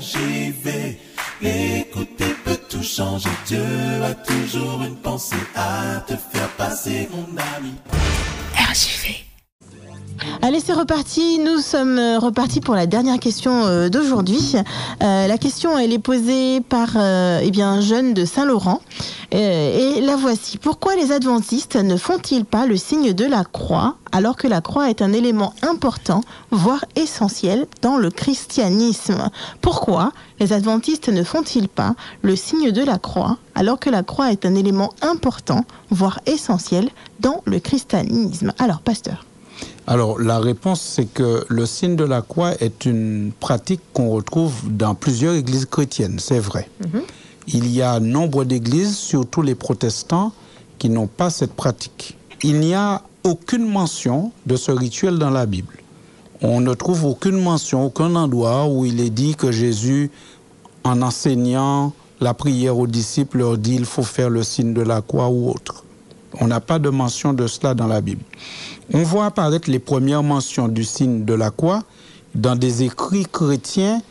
RJV. Écouter peut tout changer. Dieu a toujours une pensée à te faire passer, mon ami. RJV. Allez, c'est reparti. Nous sommes euh, repartis pour la dernière question euh, d'aujourd'hui. Euh, la question, elle est posée par eh un jeune de Saint-Laurent. et la voici. Pourquoi les adventistes ne font-ils pas le signe de la croix alors que la croix est un élément important, voire essentiel, dans le christianisme? Pourquoi les adventistes ne font-ils pas le signe de la croix alors que la croix est un élément important, voire essentiel, dans le christianisme? Alors, pasteur. Alors la réponse, c'est que le signe de la croix est une pratique qu'on retrouve dans plusieurs églises chrétiennes, c'est vrai. Mhm. Il y a nombre d'églises, surtout les protestants, qui n'ont pas cette pratique. Il n'y a aucune mention de ce rituel dans la Bible. On ne trouve aucune mention, aucun endroit où il est dit que Jésus, en enseignant la prière aux disciples, leur dit il faut faire le signe de la croix ou autre. On n'a pas de mention de cela dans la Bible. On voit apparaître les premières mentions du signe de la croix dans des écrits chrétiens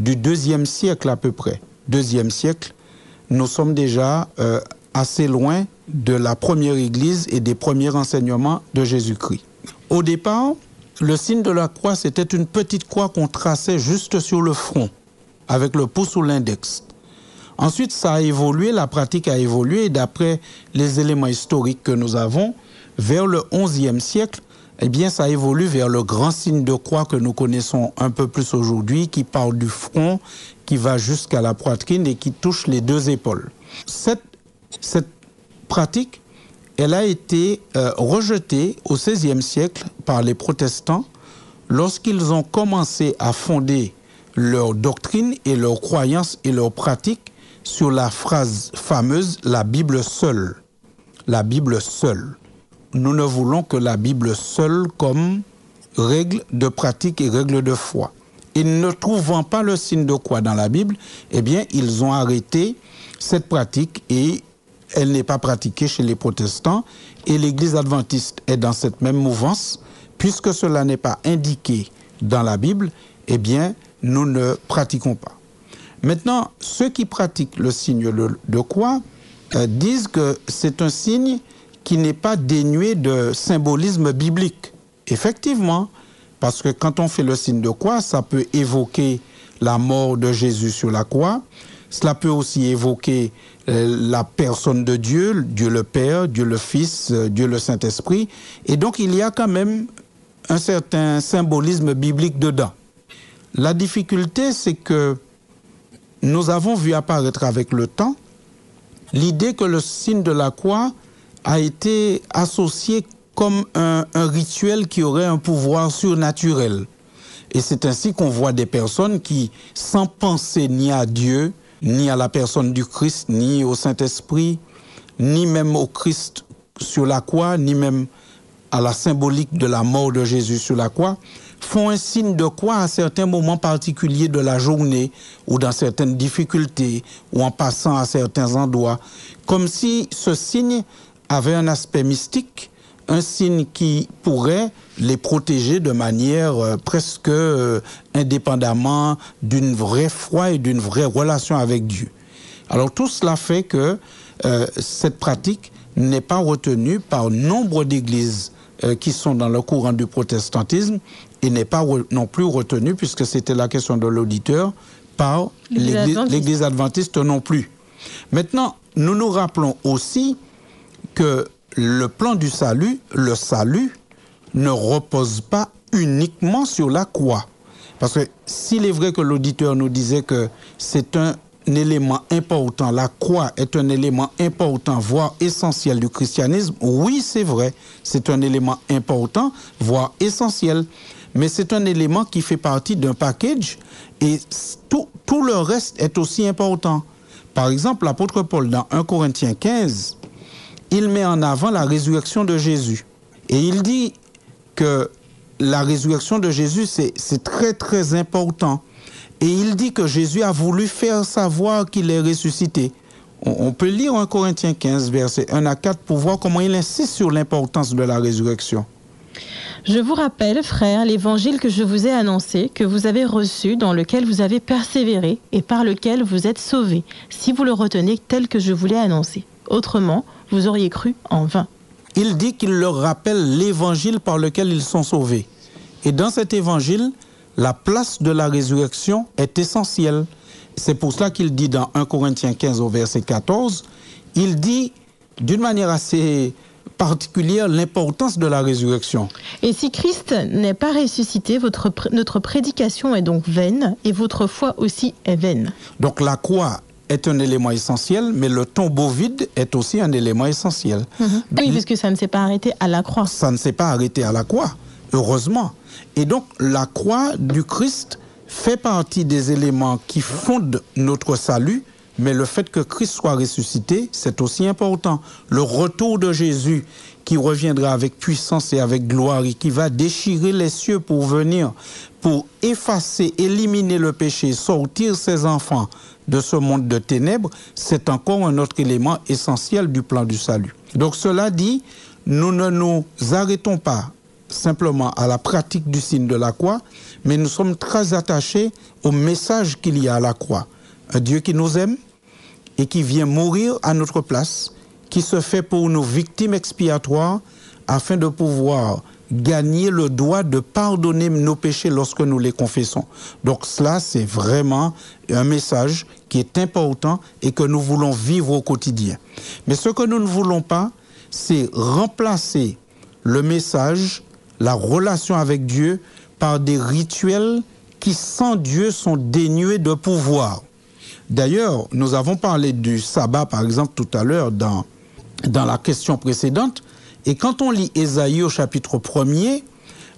du deuxième siècle à peu près. Deuxième siècle, nous sommes déjà euh, assez loin de la première Église et des premiers enseignements de Jésus-Christ. Au départ, le signe de la croix, c'était une petite croix qu'on traçait juste sur le front, avec le pouce ou l'index. Ensuite, ça a évolué, la pratique a évolué, et d'après les éléments historiques que nous avons, vers le XIe siècle, eh bien, ça évolue vers le grand signe de croix que nous connaissons un peu plus aujourd'hui, qui parle du front, qui va jusqu'à la poitrine et qui touche les deux épaules. Cette, cette pratique, elle a été euh, rejetée au XVIe siècle par les protestants lorsqu'ils ont commencé à fonder leur doctrine et leurs croyances et leurs pratiques sur la phrase fameuse la Bible seule. La Bible seule nous ne voulons que la Bible seule comme règle de pratique et règle de foi. Et ne trouvant pas le signe de croix dans la Bible, eh bien, ils ont arrêté cette pratique et elle n'est pas pratiquée chez les protestants. Et l'Église adventiste est dans cette même mouvance. Puisque cela n'est pas indiqué dans la Bible, eh bien, nous ne pratiquons pas. Maintenant, ceux qui pratiquent le signe de croix euh, disent que c'est un signe qui n'est pas dénué de symbolisme biblique. Effectivement, parce que quand on fait le signe de croix, ça peut évoquer la mort de Jésus sur la croix, cela peut aussi évoquer euh, la personne de Dieu, Dieu le Père, Dieu le Fils, euh, Dieu le Saint-Esprit, et donc il y a quand même un certain symbolisme biblique dedans. La difficulté, c'est que nous avons vu apparaître avec le temps l'idée que le signe de la croix a été associé comme un, rituel qui aurait un pouvoir surnaturel. Et c'est ainsi qu'on voit des personnes qui, sans penser ni à Dieu, ni à la personne du Christ, ni au Saint-Esprit, ni même au Christ sur la croix, ni même à la symbolique de la mort de Jésus sur la croix, font un signe de croix à certains moments particuliers de la journée ou dans certaines difficultés ou en passant à certains endroits, comme si ce signe avait un aspect mystique, un signe qui pourrait les protéger de manière euh, presque euh, indépendamment d'une vraie foi et d'une vraie relation avec Dieu. Alors tout cela fait que euh, cette pratique n'est pas retenue par nombre d'églises qui sont dans le courant du protestantisme et n'est pas non plus retenue, puisque c'était la question de l'auditeur, par l'Église adventiste non plus. Maintenant, nous nous rappelons aussi que le plan du salut, le salut, ne repose pas uniquement sur la croix. Parce que s'il est vrai que l'auditeur nous disait que c'est un élément important, la croix est un élément important, voire essentiel du christianisme, oui, c'est vrai, c'est un élément important, voire essentiel. Mais c'est un élément qui fait partie d'un package et tout, le reste est aussi important. Par exemple, l'apôtre Paul dans 1 Corinthiens 15, il met en avant la résurrection de Jésus. Et il dit que la résurrection de Jésus, c'est très très important. Et il dit que Jésus a voulu faire savoir qu'il est ressuscité. On, peut lire 1 Corinthiens 15, versets 1 à 4 pour voir comment il insiste sur l'importance de la résurrection. Je vous rappelle, frères, l'évangile que je vous ai annoncé, que vous avez reçu, dans lequel vous avez persévéré et par lequel vous êtes sauvés, si vous le retenez tel que je vous l'ai annoncé. Autrement, vous auriez cru en vain. Il dit qu'il leur rappelle l'évangile par lequel ils sont sauvés. Et dans cet évangile, la place de la résurrection est essentielle. C'est pour cela qu'il dit dans 1 Corinthiens 15 au verset 14, il dit d'une manière assez particulière l'importance de la résurrection. Et si Christ n'est pas ressuscité, votre, notre prédication est donc vaine et votre foi aussi est vaine. Donc la croix est un élément essentiel, mais le tombeau vide est aussi un élément essentiel. Mhm. Oui, parce que ça ne s'est pas arrêté à la croix. Ça ne s'est pas arrêté à la croix, heureusement. Et donc la croix du Christ fait partie des éléments qui fondent notre salut, mais le fait que Christ soit ressuscité, c'est aussi important. Le retour de Jésus qui reviendra avec puissance et avec gloire et qui va déchirer les cieux pour venir, pour effacer, éliminer le péché, sortir ses enfants de ce monde de ténèbres, c'est encore un autre élément essentiel du plan du salut. Donc cela dit, nous ne nous arrêtons pas simplement à la pratique du signe de la croix, mais nous sommes très attachés au message qu'il y a à la croix. Un Dieu qui nous aime et qui vient mourir à notre place, qui se fait pour nous victimes expiatoires afin de pouvoir gagner le droit de pardonner nos péchés lorsque nous les confessons. Donc cela, c'est vraiment un message qui est important et que nous voulons vivre au quotidien. Mais ce que nous ne voulons pas, c'est remplacer le message, la relation avec Dieu, par des rituels qui, sans Dieu, sont dénués de pouvoir. D'ailleurs, nous avons parlé du sabbat, par exemple, tout à l'heure dans, dans la question précédente. Et quand on lit Ésaïe au chapitre 1er,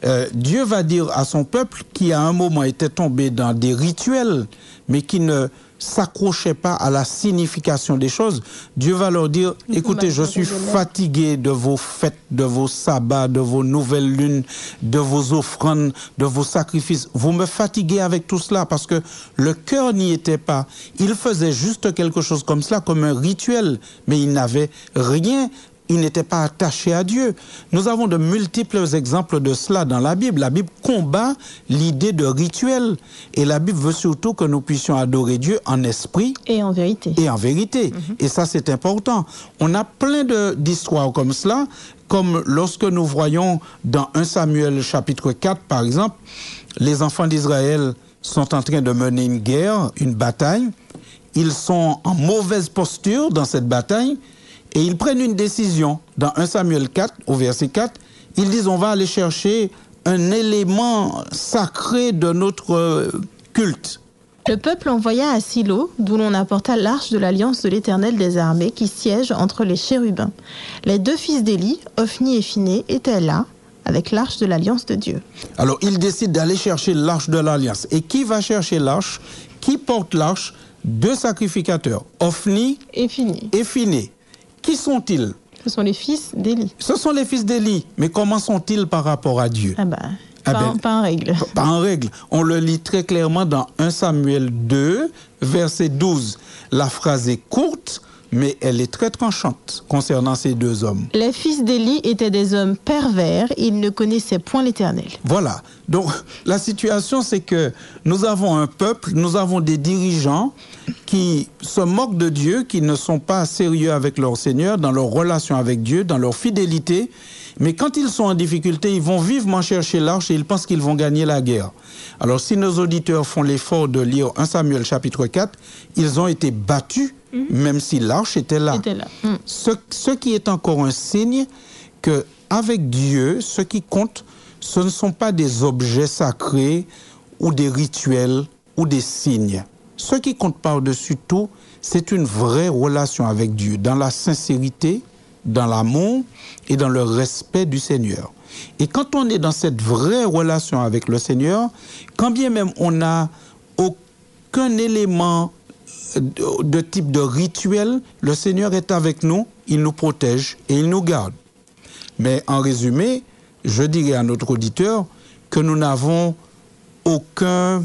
euh, Dieu va dire à son peuple qui à un moment était tombé dans des rituels, mais qui ne s'accrochait pas à la signification des choses, Dieu va leur dire, écoutez, je suis fatigué de vos fêtes, de vos sabbats, de vos nouvelles lunes, de vos offrandes, de vos sacrifices. Vous me fatiguez avec tout cela parce que le cœur n'y était pas. Il faisait juste quelque chose comme cela, comme un rituel, mais il n'avait rien il n'était pas attaché à Dieu. Nous avons de multiples exemples de cela dans la Bible. La Bible combat l'idée de rituel. Et la Bible veut surtout que nous puissions adorer Dieu en esprit. Et en vérité. Et en vérité. Mhm. Et ça, c'est important. On a plein d'histoires comme cela, comme lorsque nous voyons dans 1 Samuel chapitre 4, par exemple, les enfants d'Israël sont en train de mener une guerre, une bataille. Ils sont en mauvaise posture dans cette bataille et ils prennent une décision. Dans 1 Samuel 4, au verset 4, ils disent on va aller chercher un élément sacré de notre euh, culte. Le peuple envoya à Silo, d'où l'on apporta l'arche de l'alliance de l'Éternel des armées qui siège entre les chérubins. Les deux fils d'Élie, Ophni et Phiné, étaient là avec l'arche de l'alliance de Dieu. Alors ils décident d'aller chercher l'arche de l'alliance. Et qui va chercher l'arche? Qui porte l'arche? Deux sacrificateurs, Ophni et Phiné. Et Phiné. Qui sont-ils? Ce sont les fils d'Élie. Ce sont les fils d'Élie. Mais comment sont-ils par rapport à Dieu? Ah bah, ah pas, ben, pas, en règle. Pas en règle. On le lit très clairement dans 1 Samuel 2, verset 12. La phrase est courte, mais elle est très tranchante concernant ces deux hommes. Les fils d'Élie étaient des hommes pervers, ils ne connaissaient point l'Éternel. Voilà. Donc la situation, c'est que nous avons un peuple, nous avons des dirigeants qui se moquent de Dieu, qui ne sont pas sérieux avec leur Seigneur, dans leur relation avec Dieu, dans leur fidélité. Mais quand ils sont en difficulté, ils vont vivement chercher l'arche et ils pensent qu'ils vont gagner la guerre. Alors si nos auditeurs font l'effort de lire 1 Samuel chapitre 4, ils ont été battus, mhm. même si l'arche était là. Mm. Ce, ce, qui est encore un signe que avec Dieu, ce qui compte, ce ne sont pas des objets sacrés ou des rituels ou des signes. Ce qui compte par-dessus tout, c'est une vraie relation avec Dieu, dans la sincérité, dans l'amour et dans le respect du Seigneur. Et quand on est dans cette vraie relation avec le Seigneur, quand bien même on n'a aucun élément de type de rituel, le Seigneur est avec nous, il nous protège et il nous garde. Mais en résumé, je dirais à notre auditeur que nous n'avons aucun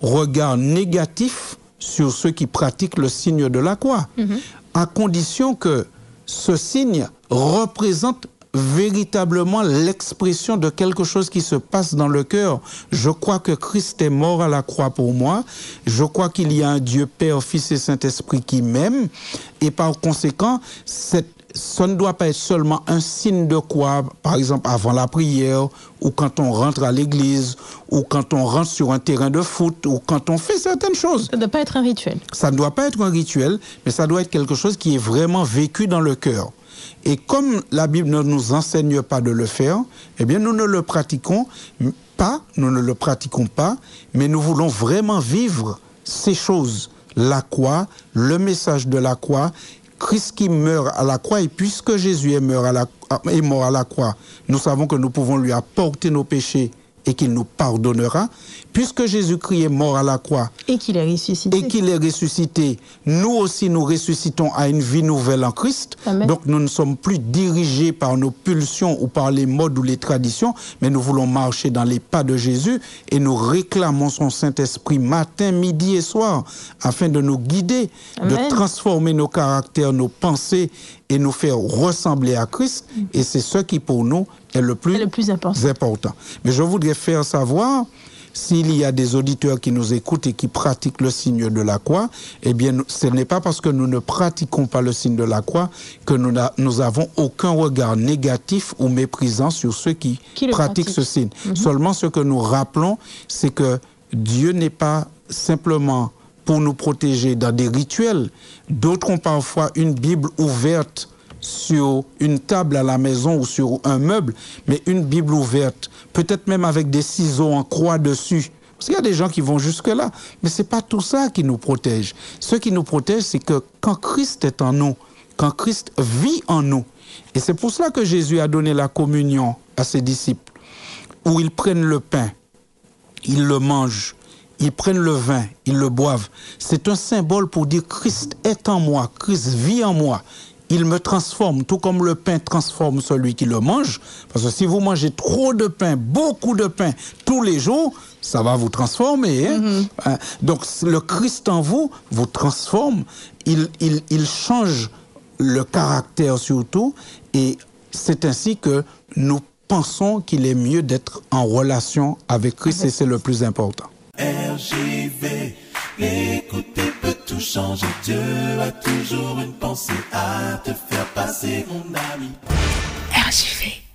regard négatif sur ceux qui pratiquent le signe de la croix, mhm. à condition que ce signe représente véritablement l'expression de quelque chose qui se passe dans le cœur. Je crois que Christ est mort à la croix pour moi. Je crois qu'il y a un Dieu Père, Fils et Saint-Esprit qui m'aime. Et par conséquent, cette ça ne doit pas être seulement un signe de quoi, par exemple avant la prière, ou quand on rentre à l'église, ou quand on rentre sur un terrain de foot, ou quand on fait certaines choses. Ça ne doit pas être un rituel. Ça ne doit pas être un rituel, mais ça doit être quelque chose qui est vraiment vécu dans le cœur. Et comme la Bible ne nous enseigne pas de le faire, eh bien nous ne le pratiquons pas, nous ne le pratiquons pas, mais nous voulons vraiment vivre ces choses. La croix, le message de la croix, Christ qui meurt à la croix, et puisque Jésus est mort à la, croix, nous savons que nous pouvons lui apporter nos péchés et qu'il nous pardonnera, puisque Jésus-Christ est mort à la croix et qu'il est ressuscité. Et qu'il est ressuscité, nous aussi nous ressuscitons à une vie nouvelle en Christ. Donc nous ne sommes plus dirigés par nos pulsions ou par les modes ou les traditions, mais nous voulons marcher dans les pas de Jésus et nous réclamons son Saint-Esprit matin, midi et soir afin de nous guider, de transformer nos caractères, nos pensées et nous faire ressembler à Christ. Et c'est ce qui pour nous est le plus, le plus important. important. Mais je voudrais faire savoir s'il y a des auditeurs qui nous écoutent et qui pratiquent le signe de la croix, eh bien, ce n'est pas parce que nous ne pratiquons pas le signe de la croix que nous, nous avons aucun regard négatif ou méprisant sur ceux qui, pratiquent ce signe. Mhm. Seulement, ce que nous rappelons, c'est que Dieu n'est pas simplement pour nous protéger dans des rituels. D'autres ont parfois une Bible ouverte sur une table à la maison ou sur un meuble, mais une Bible ouverte, peut-être même avec des ciseaux en croix dessus. Parce qu'il y a des gens qui vont jusque-là. Mais ce n'est pas tout ça qui nous protège. Ce qui nous protège, c'est que quand Christ est en nous, quand Christ vit en nous, et c'est pour cela que Jésus a donné la communion à ses disciples, où ils prennent le pain, ils le mangent, ils prennent le vin, ils le boivent. C'est un symbole pour dire Christ est en moi, Christ vit en moi il me transforme, tout comme le pain transforme celui qui le mange. Parce que si vous mangez trop de pain, beaucoup de pain tous les jours, ça va vous transformer. Hein? Mm-hmm. Hein? Donc le Christ en vous vous transforme, il, il, il change le caractère surtout, et c'est ainsi que nous pensons qu'il est mieux d'être en relation avec Christ, et c'est le plus important. Écoutez tout changer. Dieu a toujours une pensée à te faire passer, mon ami. RJV.